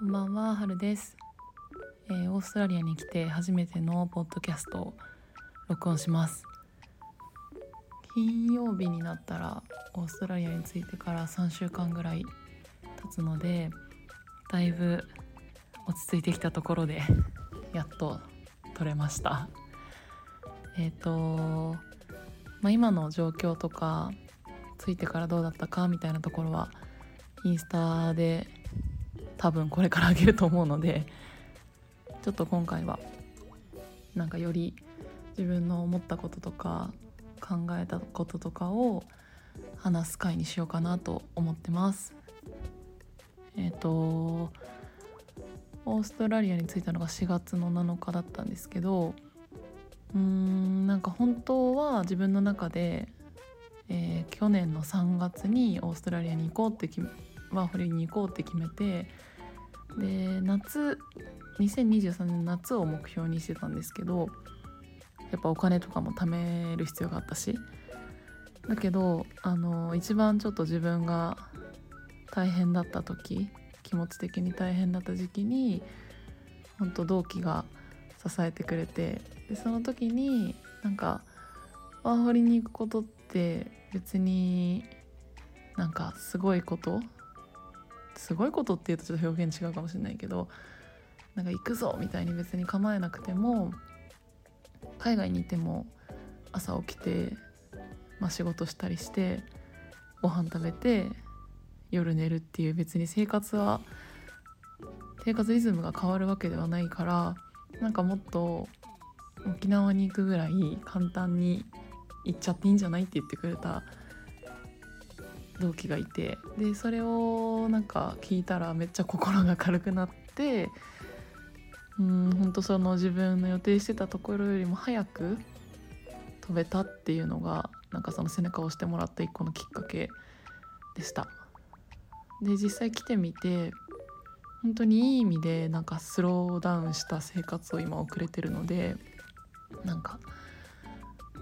こんばんは、はるです、えーオーストラリアに来て初めてのポッドキャストを録音します。金曜日になったらオーストラリアに着いてから3週間ぐらい経つのでだいぶ落ち着いてきたところで やっと撮れました。えっ、とまあ今の状況とか着いてからどうだったかみたいなところはインスタで多分これからあげると思うのでちょっと今回はなんかより自分の思ったこととか考えたこととかを話す回にしようかなと思ってます。えっ、とオーストラリアに着いたのが4月の7日だったんですけどうーんなんか本当は自分の中で、えー去年の3月にオーストラリアに行こうってワーホリに行こうって決めてで夏2023年の夏を目標にしてたんですけどやっぱお金とかも貯める必要があったしだけどあの一番ちょっと自分が大変だった時気持ち的に大変だった時期に本当同期が支えてくれてでその時になんかワーホリに行くことって別になんかすごいことすごいことっていうとちょっと表現違うかもしれないけどなんか行くぞみたいに別に構えなくても海外にいても朝起きて、まあ、仕事したりしてご飯食べて夜寝るっていう別に生活は生活リズムが変わるわけではないからなんかもっと沖縄に行くぐらい簡単に行っちゃっていいんじゃないって言ってくれた同期がいてでそれをなんか聞いたらめっちゃ心が軽くなってうん本当その自分の予定してたところよりも早く飛べたっていうのがなんかその背中を押してもらった一個のきっかけでした。で実際来てみて本当にいい意味でなんかスローダウンした生活を今送れてるのでなんか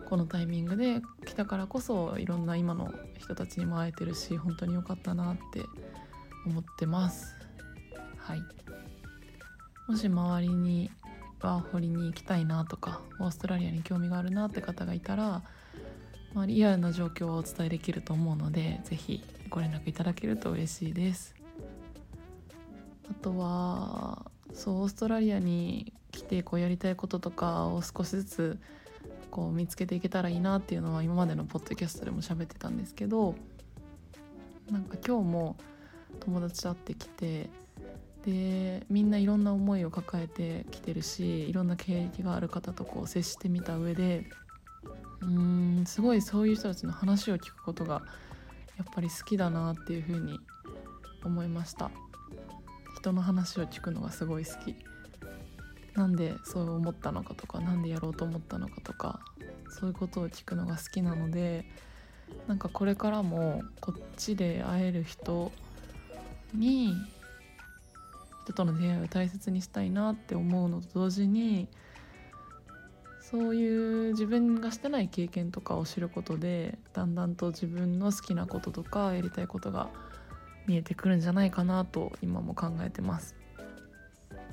このタイミングで来たからこそいろんな今の人たちにも会えてるし本当に良かったなって思ってます。はい。もし周りにワーホリに行きたいなとかオーストラリアに興味があるなって方がいたら、まあ、リアルな状況をお伝えできると思うので是非ご連絡いただけると嬉しいです。あとはそうオーストラリアに来てこうやりたいこととかを少しずつこう見つけていけたらいいなっていうのは今までのポッドキャストでも喋ってたんですけどなんか今日も友達と会ってきてでみんないろんな思いを抱えてきてるしいろんな経歴がある方とこう接してみた上でうーんすごいそういう人たちの話を聞くことがやっぱり好きだなっていうふうに思いました。人の話を聞くのがすごい好き。なんでそう思ったのかとか何でやろうと思ったのかとかそういうことを聞くのが好きなのでなんかこれからもこっちで会える人に人との出会いを大切にしたいなって思うのと同時にそういう自分がしてない経験とかを知ることでだんだんと自分の好きなこととかやりたいことが見えてくるんじゃないかなと今も考えてます。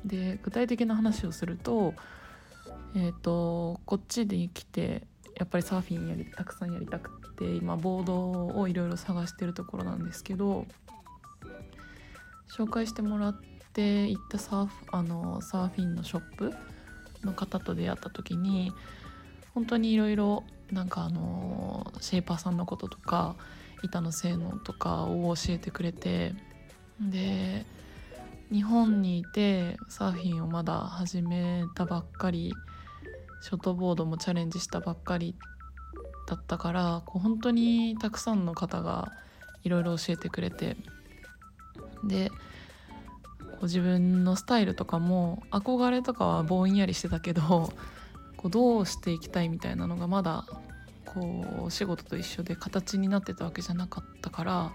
で具体的な話をすると,、えー、とこっちで来てやっぱりサーフィンやりたくさんやりたくて今ボードをいろいろ探してるところなんですけど紹介してもらって行ったサーフあのサーフィンのショップの方と出会った時に本当にいろいろなんかあのシェイパーさんのこととか板の性能とかを教えてくれてで日本にいてサーフィンをまだ始めたばっかりショートボードもチャレンジしたばっかりだったからこう本当にたくさんの方がいろいろ教えてくれてでこう自分のスタイルとかも憧れとかはぼんやりしてたけどこうどうしていきたいみたいなのがまだこうお仕事と一緒で形になってたわけじゃなかったから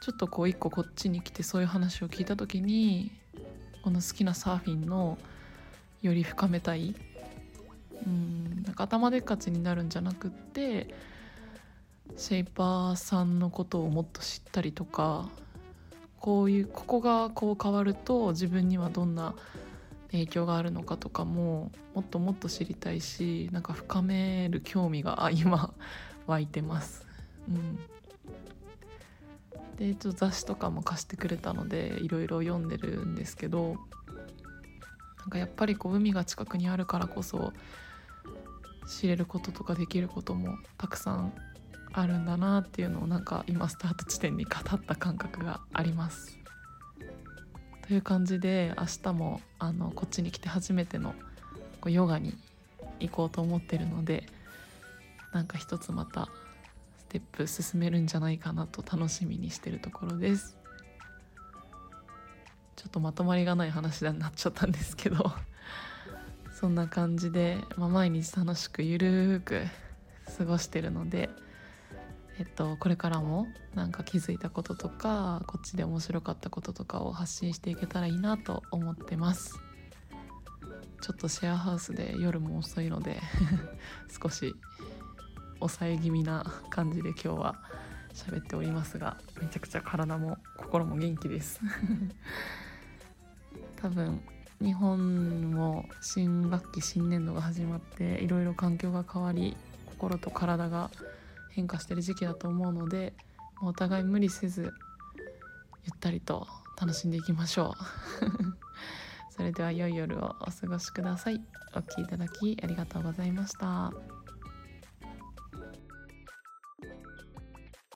ちょっとこう一個こっちに来てそういう話を聞いた時にこの好きなサーフィンのより深めたいうんなんか頭でっかちになるんじゃなくってシェイパーさんのことをもっと知ったりとかこういうここがこう変わると自分にはどんな影響があるのかとかももっともっと知りたいしなんか深める興味が今湧いてます。うんでちょっと雑誌とかも貸してくれたのでいろいろ読んでるんですけどなんかやっぱりこう海が近くにあるからこそ知れることとかできることもたくさんあるんだなっていうのをなんか今スタート地点に語った感覚があります。という感じで明日もあのこっちに来て初めてのヨガに行こうと思ってるのでなんか一つまたテップ進めるんじゃないかなと楽しみにしてるところです。ちょっとまとまりがない話になっちゃったんですけど。そんな感じで、まあ、毎日楽しくゆるーく過ごしてるのでえっと、これからもなんか気づいたこととかこっちで面白かったこととかを発信していけたらいいなと思ってます。ちょっとシェアハウスで夜も遅いので 少し抑え気味な感じで今日は喋っておりますがめちゃくちゃ体も心も元気です。多分日本も新学期新年度が始まっていろいろ環境が変わり心と体が変化してる時期だと思うのでお互い無理せずゆったりと楽しんでいきましょう。それでは良い夜をお過ごしください。お聴きいただきありがとうございました。